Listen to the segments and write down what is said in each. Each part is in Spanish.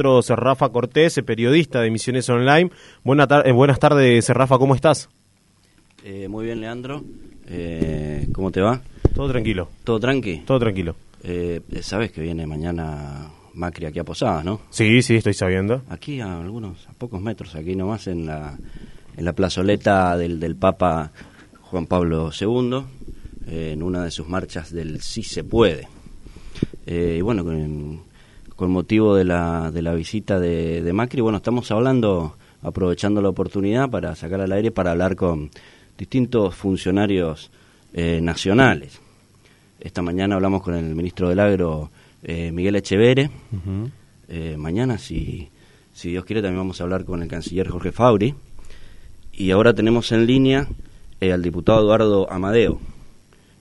Rafa Cortés, periodista de Misiones Online. Buena eh, buenas tardes, Rafa, ¿cómo estás? Eh, muy bien, Leandro. Eh, ¿Cómo te va? Todo tranquilo. ¿Todo tranqui? Todo tranquilo. Sabes que viene mañana Macri aquí a Posadas, ¿no? Sí, sí, estoy sabiendo. Aquí a algunos, a pocos metros, aquí nomás en la, en la plazoleta del, del Papa Juan Pablo II, en una de sus marchas del Sí se puede. y bueno, con con motivo de la, de la visita de, de Macri. Bueno, estamos hablando, aprovechando la oportunidad para sacar al aire, para hablar con distintos funcionarios eh, nacionales. Esta mañana hablamos con el ministro del Agro, eh, Miguel Echevere. Eh, mañana, si, si Dios quiere, también vamos a hablar con el canciller Jorge Fabri. Y ahora tenemos en línea al diputado Eduardo Amadeo,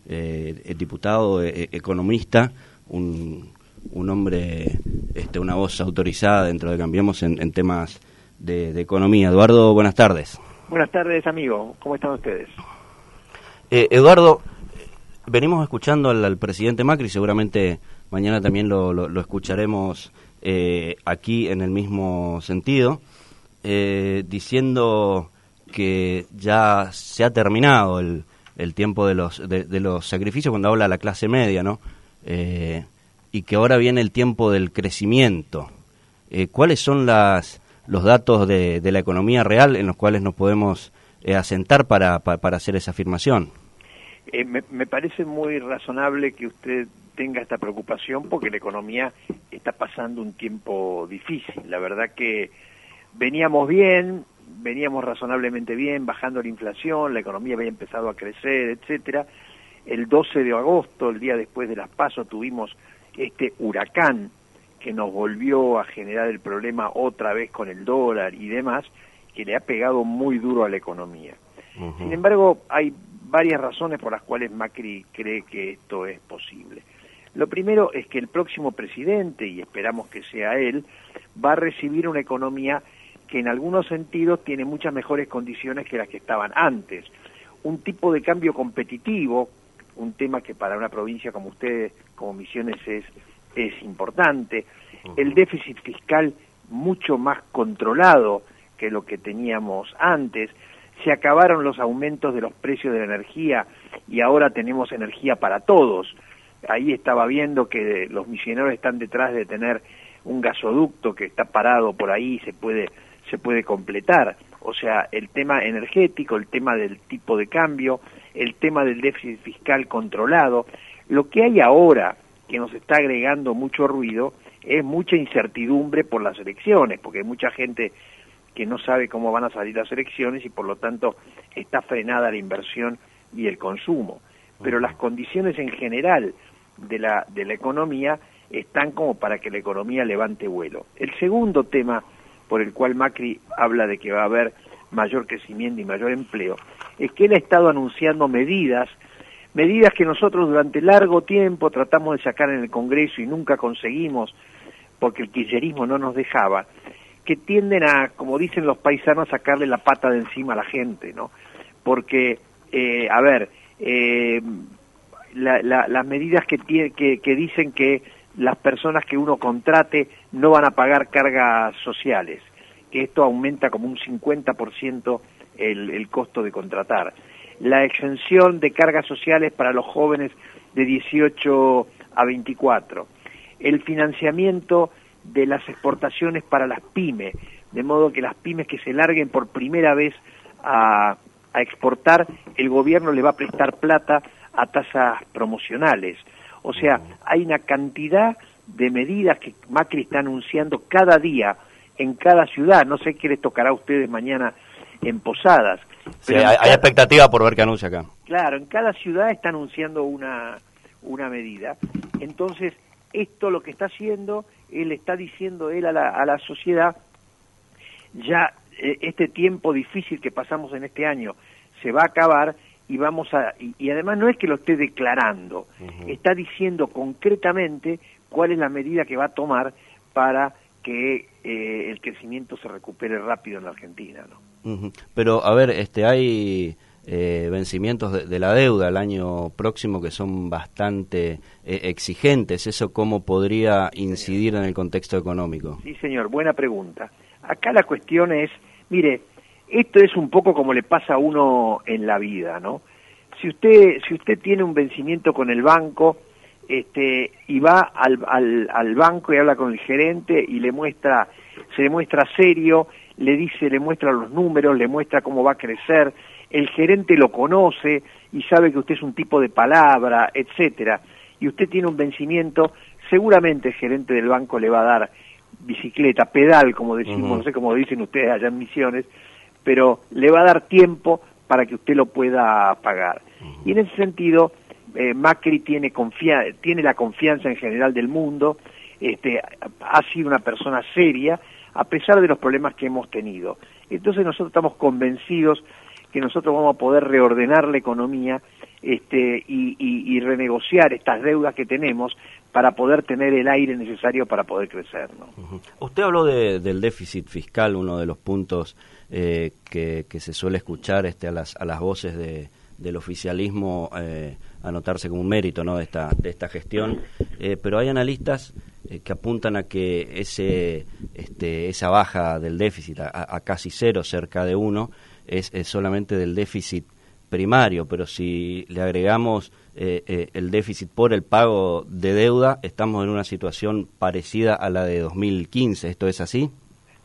el diputado economista, un, un hombre, este, una voz autorizada dentro de Cambiemos en, temas de, economía. Eduardo, buenas tardes. Buenas tardes, amigo. ¿Cómo están ustedes? Eh, Eduardo, venimos escuchando al, presidente Macri, seguramente mañana también lo, escucharemos eh, aquí en el mismo sentido, eh, diciendo que ya se ha terminado el, el tiempo de los, de, los sacrificios cuando habla la clase media, ¿no? Y que ahora viene el tiempo del crecimiento. Eh, ¿Cuáles son las, los datos de, la economía real en los cuales nos podemos eh, asentar para, hacer esa afirmación? Eh, me, me, parece muy razonable que usted tenga esta preocupación porque la economía está pasando un tiempo difícil. La verdad que veníamos bien, veníamos razonablemente bien, bajando la inflación, la economía había empezado a crecer, etcétera. El 12 de agosto, el día después de las pasos, tuvimos este huracán que nos volvió a generar el problema otra vez con el dólar y demás, que le ha pegado muy duro a la economía. Sin embargo, hay varias razones por las cuales Macri cree que esto es posible. Lo primero es que el próximo presidente, y esperamos que sea él, va a recibir una economía que en algunos sentidos tiene muchas mejores condiciones que las que estaban antes. Un tipo de cambio competitivo un tema que para una provincia como ustedes, como Misiones, es, es importante. El déficit fiscal mucho más controlado que lo que teníamos antes. Se acabaron los aumentos de los precios de la energía y ahora tenemos energía para todos. Ahí estaba viendo que los misioneros están detrás de tener un gasoducto que está parado por ahí y se puede, se puede completar. O sea, el tema energético, el tema del tipo de cambio, el tema del déficit fiscal controlado. Lo que hay ahora, que nos está agregando mucho ruido, es mucha incertidumbre por las elecciones, porque hay mucha gente que no sabe cómo van a salir las elecciones y por lo tanto está frenada la inversión y el consumo. Pero las condiciones en general de la, de la economía están como para que la economía levante vuelo. El segundo tema por el cual Macri habla de que va a haber mayor crecimiento y mayor empleo, es que él ha estado anunciando medidas, medidas que nosotros durante largo tiempo tratamos de sacar en el Congreso y nunca conseguimos, porque el kirchnerismo no nos dejaba, que tienden a, como dicen los paisanos, sacarle la pata de encima a la gente, ¿no? Porque, eh, a ver, eh, las medidas que, que dicen que las personas que uno contrate no van a pagar cargas sociales, que esto aumenta como un 50% el, costo de contratar. La exención de cargas sociales para los jóvenes de 18 a 24. El financiamiento de las exportaciones para las pymes, de modo que las pymes que se larguen por primera vez a, a exportar, el gobierno le va a prestar plata a tasas promocionales. O sea, hay una cantidad de medidas que Macri está anunciando cada día en cada ciudad. No sé qué les tocará a ustedes mañana en Posadas. Pero hay, expectativa por ver qué anuncia acá. Claro, en cada ciudad está anunciando una, una medida. Entonces, esto lo que está haciendo, él está diciendo él a la, a la sociedad, ya eh, este tiempo difícil que pasamos en este año se va a acabar y vamos a y, además no es que lo esté declarando, está diciendo concretamente cuál es la medida que va a tomar para que eh, el crecimiento se recupere rápido en la Argentina, ¿no? Pero a ver, este hay eh, vencimientos de, la deuda el año próximo que son bastante eh, exigentes. ¿Eso cómo podría incidir en el contexto económico? Sí, señor, buena pregunta. Acá la cuestión es, mire, esto es un poco como le pasa a uno en la vida, ¿no? Si usted, si usted tiene un vencimiento con el banco, este, y va al, al, al banco y habla con el gerente y le muestra, se le muestra serio, le dice, le muestra los números, le muestra cómo va a crecer, el gerente lo conoce y sabe que usted es un tipo de palabra, etcétera, y usted tiene un vencimiento, seguramente el gerente del banco le va a dar bicicleta, pedal, como decimos, no sé cómo dicen ustedes allá en Misiones, pero le va a dar tiempo para que usted lo pueda pagar. Y en ese sentido, eh, Macri tiene, tiene la confianza en general del mundo, este, ha sido una persona seria, a pesar de los problemas que hemos tenido. Entonces nosotros estamos convencidos que nosotros vamos a poder reordenar la economía este, y, renegociar estas deudas que tenemos para poder tener el aire necesario para poder crecer. Usted habló del déficit fiscal, uno de los puntos eh, que, se suele escuchar este, a, las, a las voces de, del oficialismo eh, anotarse como un mérito ¿no? de, esta, de esta gestión, eh, pero hay analistas eh, que apuntan a que ese, este, esa baja del déficit a, casi cero, cerca de uno, es, solamente del déficit primario, pero si le agregamos eh, el déficit por el pago de deuda, estamos en una situación parecida a la de 2015. ¿Esto es así?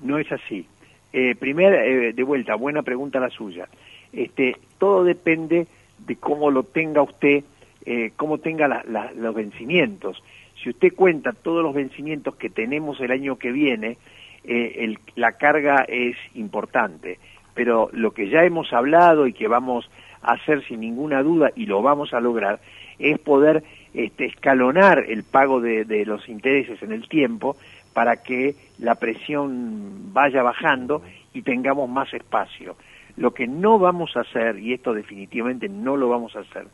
No es así. Eh, primera, de vuelta, buena pregunta la suya. Este, todo depende de cómo lo tenga usted, eh, cómo tenga los vencimientos. Si usted cuenta todos los vencimientos que tenemos el año que viene, eh, la carga es importante. Pero lo que ya hemos hablado y que vamos a hacer sin ninguna duda, y lo vamos a lograr, es poder este, escalonar el pago de los intereses en el tiempo para que la presión vaya bajando y tengamos más espacio. Lo que no vamos a hacer, y esto definitivamente no lo vamos a hacer,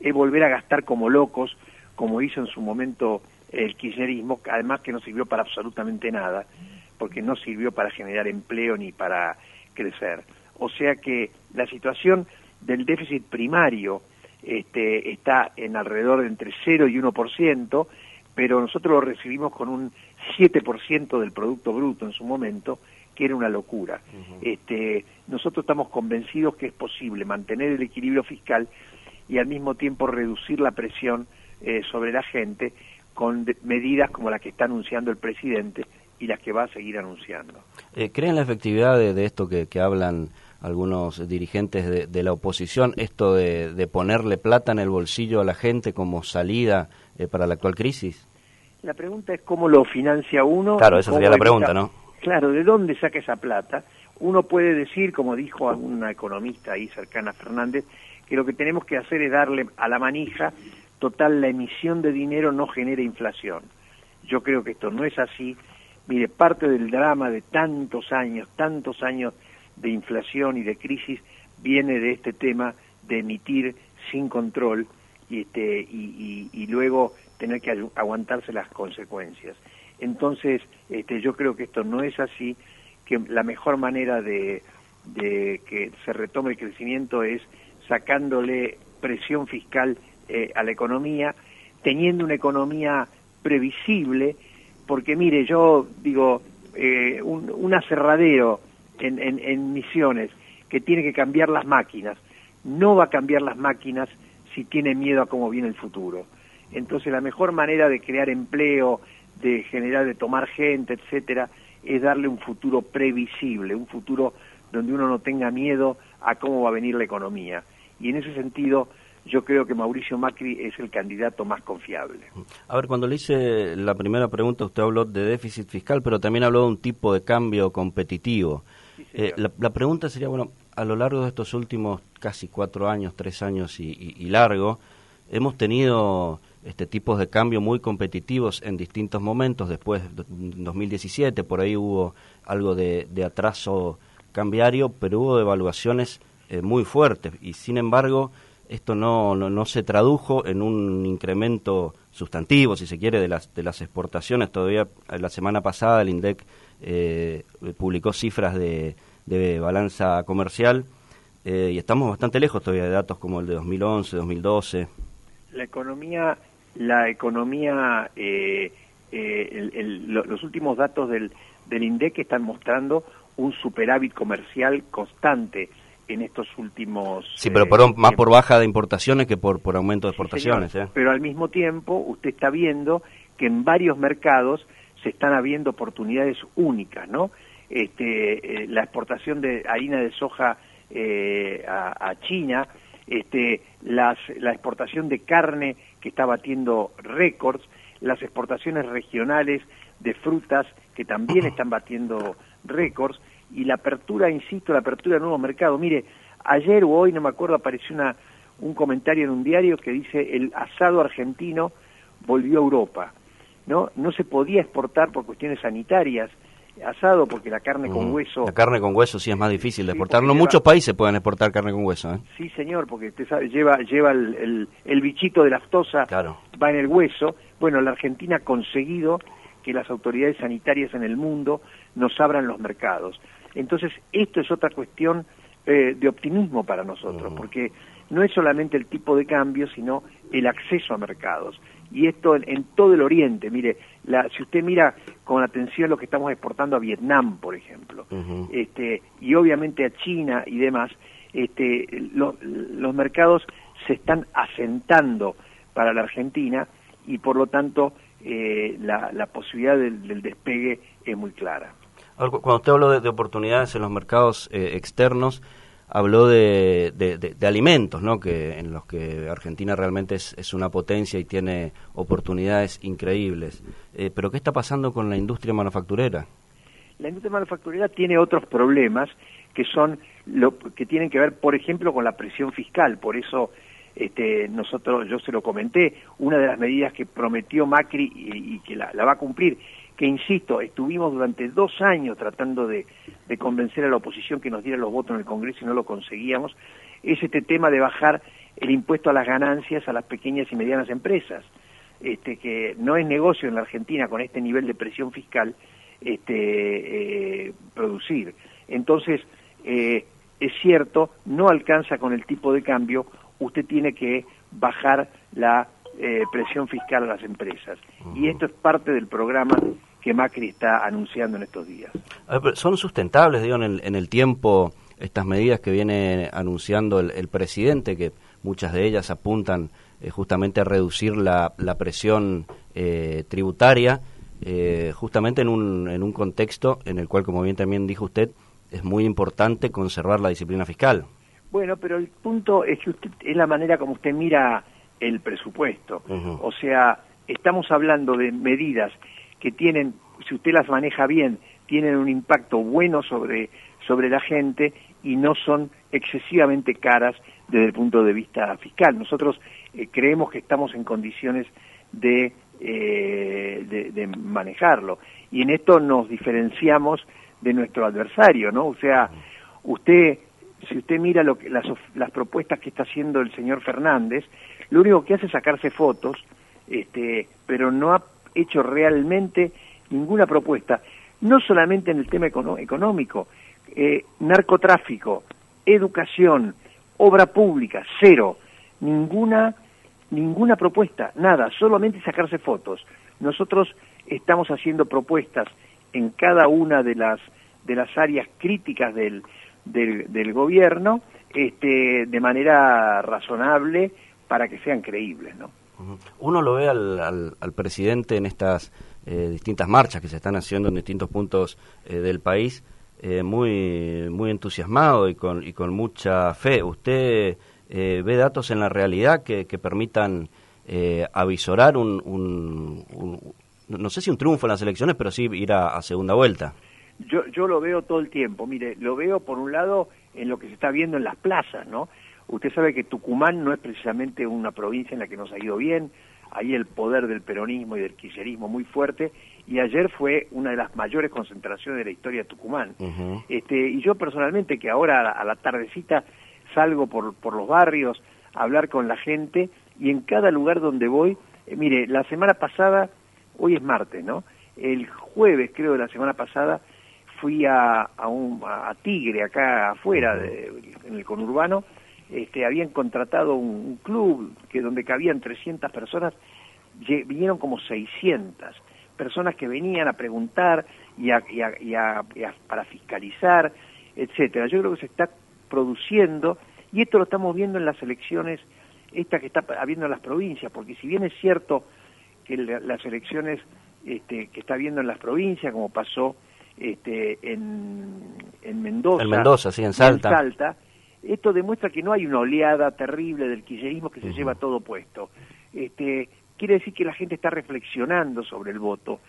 es volver a gastar como locos, como hizo en su momento el kirchnerismo, además que no sirvió para absolutamente nada, porque no sirvió para generar empleo ni para crecer. O sea que la situación del déficit primario este, está en alrededor de entre 0 y 1%, pero nosotros lo recibimos con un 7% del Producto Bruto en su momento, que era una locura. este, nosotros estamos convencidos que es posible mantener el equilibrio fiscal y al mismo tiempo reducir la presión eh, sobre la gente con medidas como las que está anunciando el presidente y las que va a seguir anunciando. Eh, ¿Creen la efectividad de, esto que, hablan algunos dirigentes de, la oposición, esto de, ponerle plata en el bolsillo a la gente como salida eh, para la actual crisis? La pregunta es cómo lo financia uno. Claro, esa sería la pregunta, ¿no? Claro, ¿de dónde saca esa plata? Uno puede decir, como dijo alguna economista ahí cercana a Fernández, que lo que tenemos que hacer es darle a la manija, total, la emisión de dinero no genera inflación. Yo creo que esto no es así. Mire, parte del drama de tantos años, tantos años de inflación y de crisis viene de este tema de emitir sin control y, este, y, luego tener que aguantarse las consecuencias. Entonces, este, yo creo que esto no es así, que la mejor manera de, que se retome el crecimiento es sacándole presión fiscal eh, a la economía, teniendo una economía previsible, porque mire, yo digo, eh, un, aserradero en, en Misiones que tiene que cambiar las máquinas, no va a cambiar las máquinas si tiene miedo a cómo viene el futuro. Entonces la mejor manera de crear empleo, de generar, de tomar gente, etcétera, es darle un futuro previsible, un futuro donde uno no tenga miedo a cómo va a venir la economía. Y en ese sentido, yo creo que Mauricio Macri es el candidato más confiable. A ver, cuando le hice la primera pregunta, usted habló de déficit fiscal, pero también habló de un tipo de cambio competitivo. Eh, la, pregunta sería, bueno, a lo largo de estos últimos casi cuatro años, tres años y, y largo, hemos tenido este, tipos de cambio muy competitivos en distintos momentos. Después, en 2017, por ahí hubo algo de, atraso cambiario, pero hubo devaluaciones eh, muy fuertes. Y sin embargo, esto no, no, se tradujo en un incremento sustantivo, si se quiere, de las, de las exportaciones. Todavía eh, la semana pasada el INDEC eh, publicó cifras de, de balanza comercial eh, y estamos bastante lejos todavía de datos como el de 2011, 2012. La economía, la economía, eh, los últimos datos del, del INDEC están mostrando un superávit comercial constante en estos últimos... Sí, pero por, más por baja de importaciones que por, por aumento de exportaciones. ¿eh? Pero al mismo tiempo usted está viendo que en varios mercados se están habiendo oportunidades únicas, ¿no? Este, eh, la exportación de harina de soja eh, a, China, este, las, la exportación de carne que está batiendo récords, las exportaciones regionales de frutas que también están batiendo récords, y la apertura, insisto, la apertura de nuevos mercados. Mire, ayer o hoy, no me acuerdo, apareció una, un comentario en un diario que dice el asado argentino volvió a Europa. ¿no? no se podía exportar por cuestiones sanitarias asado porque la carne con mm, hueso... La carne con hueso sí es más difícil de exportar. No muchos países pueden exportar carne con hueso. ¿eh? Sí, señor, porque usted sabe, lleva, lleva el, el, bichito de laftosa, claro. va en el hueso. Bueno, la Argentina ha conseguido que las autoridades sanitarias en el mundo nos abran los mercados. Entonces, esto es otra cuestión eh, de optimismo para nosotros, mm. porque no es solamente el tipo de cambio, sino el acceso a mercados. Y esto en, todo el Oriente, mire, la, si usted mira con atención lo que estamos exportando a Vietnam, por ejemplo, este, y obviamente a China y demás, este, los mercados se están asentando para la Argentina y por lo tanto eh, la, posibilidad del despegue es muy clara. Cuando usted habló de, oportunidades en los mercados eh, externos, habló de, alimentos, ¿no? Que en los que Argentina realmente es, una potencia y tiene oportunidades increíbles. Eh, pero ¿qué está pasando con la industria manufacturera? La industria manufacturera tiene otros problemas que son lo que tienen que ver, por ejemplo, con la presión fiscal. Por eso este, nosotros, yo se lo comenté, una de las medidas que prometió Macri y, que la, va a cumplir que insisto, estuvimos durante dos años tratando de, convencer a la oposición que nos diera los votos en el Congreso y no lo conseguíamos, es este tema de bajar el impuesto a las ganancias a las pequeñas y medianas empresas, este, que no es negocio en la Argentina con este nivel de presión fiscal este, eh, producir. Entonces, eh, es cierto, no alcanza con el tipo de cambio, usted tiene que bajar la eh, presión fiscal a las empresas. Y esto es parte del programa que Macri está anunciando en estos días. ¿Son sustentables, digo, en el, tiempo estas medidas que viene anunciando el, presidente, que muchas de ellas apuntan eh, justamente a reducir la, presión eh, tributaria, justamente en un, en un contexto en el cual, como bien también dijo usted, es muy importante conservar la disciplina fiscal? Bueno, pero el punto es que usted, es la manera como usted mira el presupuesto. O sea, estamos hablando de medidas que tienen, si usted las maneja bien, tienen un impacto bueno sobre, sobre la gente y no son excesivamente caras desde el punto de vista fiscal. Nosotros eh, creemos que estamos en condiciones de, eh, de, de, manejarlo. Y en esto nos diferenciamos de nuestro adversario, ¿no? O sea, usted, si usted mira lo que, las, las propuestas que está haciendo el señor Fernández, lo único que hace es sacarse fotos, este, pero no hecho realmente ninguna propuesta, no solamente en el tema económico, eh, narcotráfico, educación, obra pública, cero, ninguna, ninguna propuesta, nada, solamente sacarse fotos. Nosotros estamos haciendo propuestas en cada una de las, de las áreas críticas del, del, gobierno, este, de manera razonable, para que sean creíbles, ¿no? Uno lo ve al, al, presidente en estas eh, distintas marchas que se están haciendo en distintos puntos eh, del país, eh, muy, muy entusiasmado y con, y con mucha fe. ¿Usted ve datos en la realidad que, que permitan avisorar un, un, no sé si un triunfo en las elecciones, pero sí ir a, a segunda vuelta? Yo, yo lo veo todo el tiempo. Mire, lo veo por un lado en lo que se está viendo en las plazas, ¿no? Usted sabe que Tucumán no es precisamente una provincia en la que nos ha ido bien, ahí el poder del peronismo y del kirchnerismo muy fuerte, y ayer fue una de las mayores concentraciones de la historia de Tucumán. este, y yo personalmente, que ahora a la tardecita salgo por, por los barrios a hablar con la gente, y en cada lugar donde voy, eh, mire, la semana pasada, hoy es martes, ¿no? El jueves, creo, de la semana pasada, fui a, a, un, a Tigre, acá afuera, de, en el conurbano, este, habían contratado un, club que donde cabían 300 personas, vinieron como 600 personas que venían a preguntar y, a, y, a, para fiscalizar, etcétera. Yo creo que se está produciendo y esto lo estamos viendo en las elecciones, esta que está habiendo en las provincias, porque si bien es cierto que las elecciones este, que está habiendo en las provincias, como pasó este, en, en Mendoza, en Mendoza, sí, en Salta. en Salta, esto demuestra que no hay una oleada terrible del kirchnerismo que se lleva todo puesto. Este, quiere decir que la gente está reflexionando sobre el voto.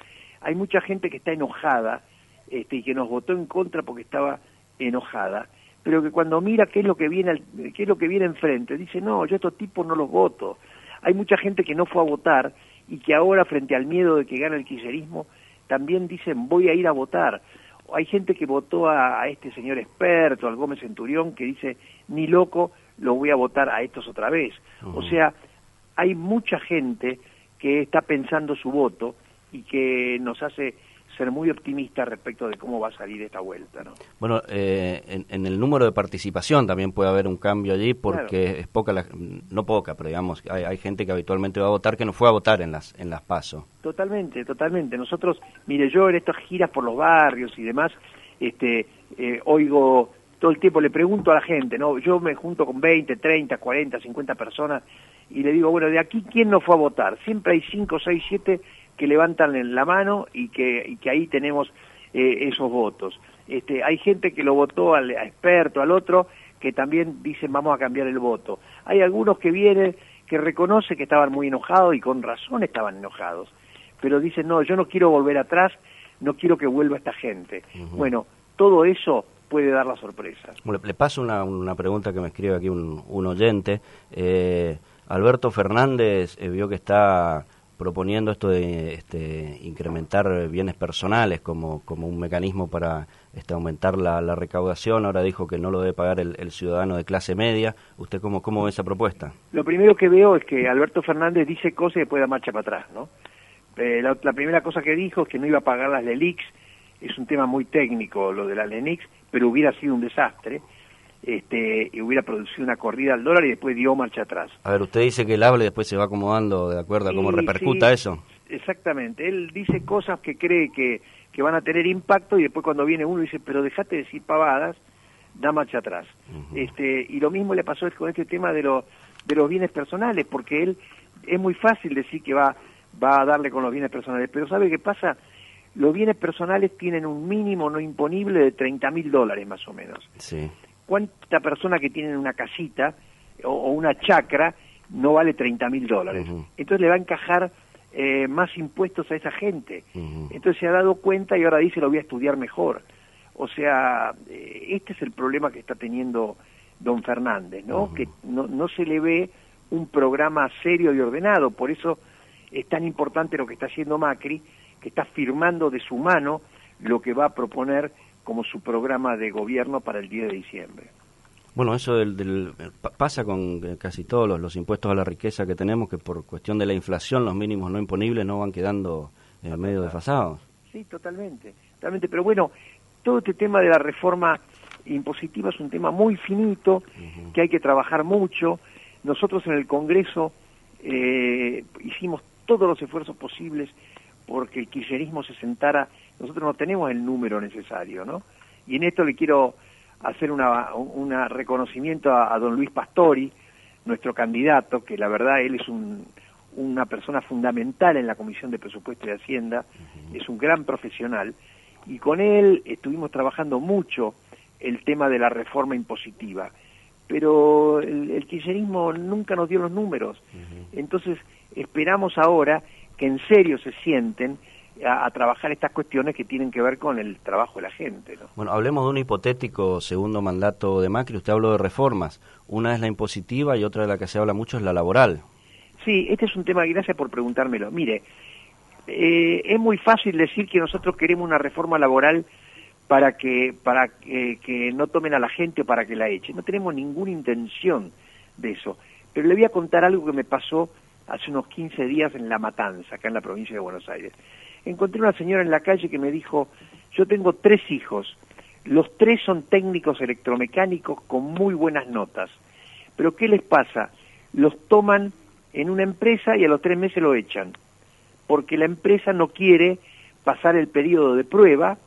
Hay mucha gente que está enojada este, y que nos votó en contra porque estaba enojada, pero que cuando mira qué es lo que viene, qué es lo que viene enfrente, dice, no, yo estos tipos no los voto. Hay mucha gente que no fue a votar y que ahora, frente al miedo de que gane el kirchnerismo, también dicen, voy a ir a votar. Hay gente que votó a, este señor experto, al Gómez Centurión, que dice, ni loco, lo voy a votar a estos otra vez. O sea, hay mucha gente que está pensando su voto y que nos hace ser muy optimista respecto de cómo va a salir esta vuelta. ¿no? Bueno, eh, en, el número de participación también puede haber un cambio allí porque es poca, la, no poca, pero digamos, hay, hay, gente que habitualmente va a votar que no fue a votar en las, en las PASO. Totalmente, totalmente. Nosotros, mire, yo en estas giras por los barrios y demás, este, eh, oigo todo el tiempo, le pregunto a la gente, ¿no? Yo me junto con 20, 30, 40, 50 personas y le digo, bueno, de aquí, ¿quién no fue a votar? Siempre hay 5, 6, 7 que levantan la mano y que, que ahí tenemos eh, esos votos. Este, hay gente que lo votó al experto, al otro, que también dicen vamos a cambiar el voto. Hay algunos que vienen, que reconoce que estaban muy enojados y con razón estaban enojados, pero dicen no, yo no quiero volver atrás, no quiero que vuelva esta gente. Bueno, todo eso puede dar la sorpresa. Le, paso una, una, pregunta que me escribe aquí un, un oyente. Eh, Alberto Fernández eh, vio que está proponiendo esto de este, incrementar bienes personales como, como un mecanismo para este, aumentar la, recaudación. Ahora dijo que no lo debe pagar el, ciudadano de clase media. ¿Usted cómo, cómo ve esa propuesta? Lo primero que veo es que Alberto Fernández dice cosas y después da marcha para atrás. ¿no? Eh, la, primera cosa que dijo es que no iba a pagar las LELIX. Es un tema muy técnico lo de las LENIX, pero hubiera sido un desastre este, y hubiera producido una corrida al dólar y después dio marcha atrás. A ver, usted dice que el hable después se va acomodando de acuerdo a cómo repercuta eso. Exactamente, él dice cosas que cree que, que van a tener impacto y después cuando viene uno dice, pero dejate de decir pavadas, da marcha atrás. este, y lo mismo le pasó con este tema de, los de los bienes personales, porque él es muy fácil decir que va, va a darle con los bienes personales, pero ¿sabe qué pasa? Los bienes personales tienen un mínimo no imponible de 30 mil dólares más o menos. Sí cuánta persona que tiene una casita o, una chacra no vale 30 mil dólares. Entonces le va a encajar eh, más impuestos a esa gente. Entonces se ha dado cuenta y ahora dice lo voy a estudiar mejor. O sea, eh, este es el problema que está teniendo don Fernández, ¿no? Que no, no se le ve un programa serio y ordenado. Por eso es tan importante lo que está haciendo Macri, que está firmando de su mano lo que va a proponer como su programa de gobierno para el 10 de diciembre. Bueno, eso del, pasa con eh, casi todos los, impuestos a la riqueza que tenemos, que por cuestión de la inflación los mínimos no imponibles no van quedando en eh, medio desfasados. Sí, totalmente, totalmente. Pero bueno, todo este tema de la reforma impositiva es un tema muy finito, que hay que trabajar mucho. Nosotros en el Congreso eh, hicimos todos los esfuerzos posibles porque el kirchnerismo se sentara, nosotros no tenemos el número necesario, ¿no? Y en esto le quiero hacer una, un reconocimiento a, don Luis Pastori, nuestro candidato, que la verdad él es un, una persona fundamental en la Comisión de Presupuesto y Hacienda, es un gran profesional, y con él estuvimos trabajando mucho el tema de la reforma impositiva, pero el, kirchnerismo nunca nos dio los números, entonces esperamos ahora que en serio se sienten a, trabajar estas cuestiones que tienen que ver con el trabajo de la gente. Bueno, hablemos de un hipotético segundo mandato de Macri. Usted habló de reformas. Una es la impositiva y otra de la que se habla mucho es la laboral. Sí, este es un tema, gracias por preguntármelo. Mire, eh, es muy fácil decir que nosotros queremos una reforma laboral para que para que no tomen a la gente o para que la echen. No tenemos ninguna intención de eso. Pero le voy a contar algo que me pasó hace unos 15 días en La Matanza, acá en la provincia de Buenos Aires. Encontré una señora en la calle que me dijo, Yo tengo tres hijos, los tres son técnicos electromecánicos con muy buenas notas, pero ¿qué les pasa? Los toman en una empresa y a los tres meses lo echan, porque la empresa no quiere pasar el periodo de prueba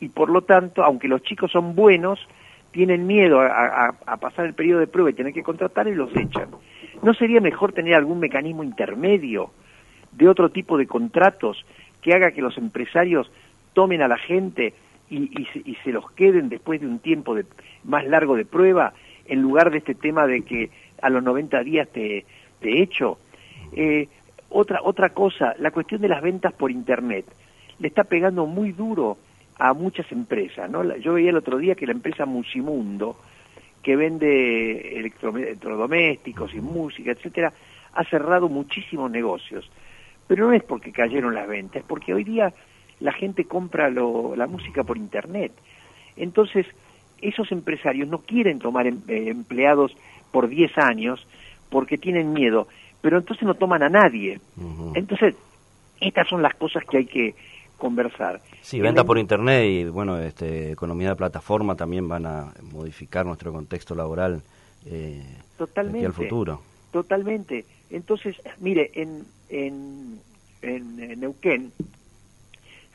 y por lo tanto, aunque los chicos son buenos, tienen miedo a, pasar el periodo de prueba y tener que contratar y los echan. ¿No sería mejor tener algún mecanismo intermedio de otro tipo de contratos que haga que los empresarios tomen a la gente y, se, los queden después de un tiempo de, más largo de prueba, en lugar de este tema de que a los 90 días te, te echo? Eh, otra, otra cosa, la cuestión de las ventas por Internet le está pegando muy duro a muchas empresas. ¿no? Yo veía el otro día que la empresa Musimundo, que vende electrodomésticos y música, etcétera, ha cerrado muchísimos negocios. Pero no es porque cayeron las ventas, es porque hoy día la gente compra la música por internet. Entonces, esos empresarios no quieren tomar em, eh, empleados por 10 años porque tienen miedo, pero entonces no toman a nadie. Entonces, estas son las cosas que hay que conversar. Sí, venta por internet y bueno, este, economía de plataforma también van a modificar nuestro contexto laboral eh, totalmente, al futuro. Totalmente. Entonces, mire, en, en, en, Neuquén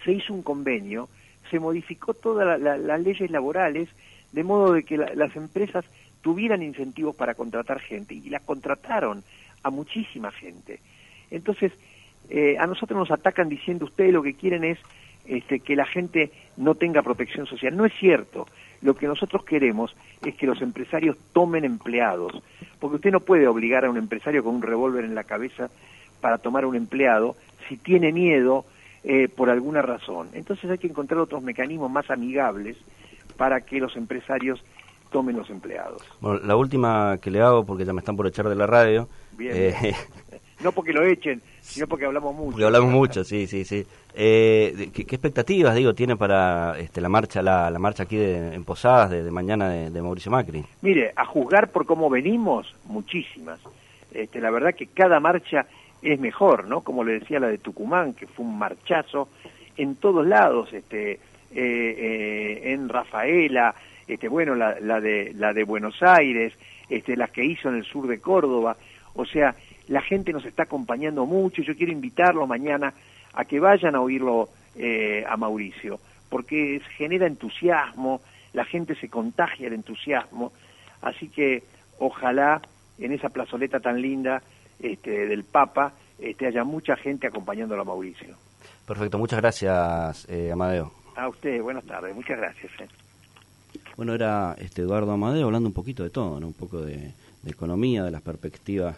se hizo un convenio, se modificó todas las leyes laborales de modo de que las empresas tuvieran incentivos para contratar gente y las contrataron a muchísima gente. Entonces, eh, a nosotros nos atacan diciendo ustedes lo que quieren es este, que la gente no tenga protección social. No es cierto. Lo que nosotros queremos es que los empresarios tomen empleados, porque usted no puede obligar a un empresario con un revólver en la cabeza para tomar a un empleado si tiene miedo eh, por alguna razón. Entonces hay que encontrar otros mecanismos más amigables para que los empresarios tomen los empleados. Bueno, la última que le hago, porque ya me están por echar de la radio. Bien. Eh, no porque lo echen, sino porque hablamos mucho. Porque hablamos mucho, sí, sí, sí. Eh, ¿qué, expectativas, digo, tiene para este, la marcha la, la marcha aquí de, en Posadas de, mañana de, Mauricio Macri? Mire, a juzgar por cómo venimos, muchísimas. Este, la verdad que cada marcha es mejor, ¿no? Como le decía la de Tucumán, que fue un marchazo en todos lados, este, eh, eh, en Rafaela, este, bueno, la, la, de, la de Buenos Aires, este, las que hizo en el sur de Córdoba, o sea, la gente nos está acompañando mucho, yo quiero invitarlo mañana a que vayan a oírlo eh, a Mauricio, porque genera entusiasmo, la gente se contagia de entusiasmo, así que ojalá en esa plazoleta tan linda este, del Papa este, haya mucha gente acompañándolo a Mauricio. Perfecto, muchas gracias, eh, Amadeo. A usted, buenas tardes, muchas gracias. Eh. Bueno, era este Eduardo Amadeo hablando un poquito de todo, ¿no? un poco de, de economía, de las perspectivas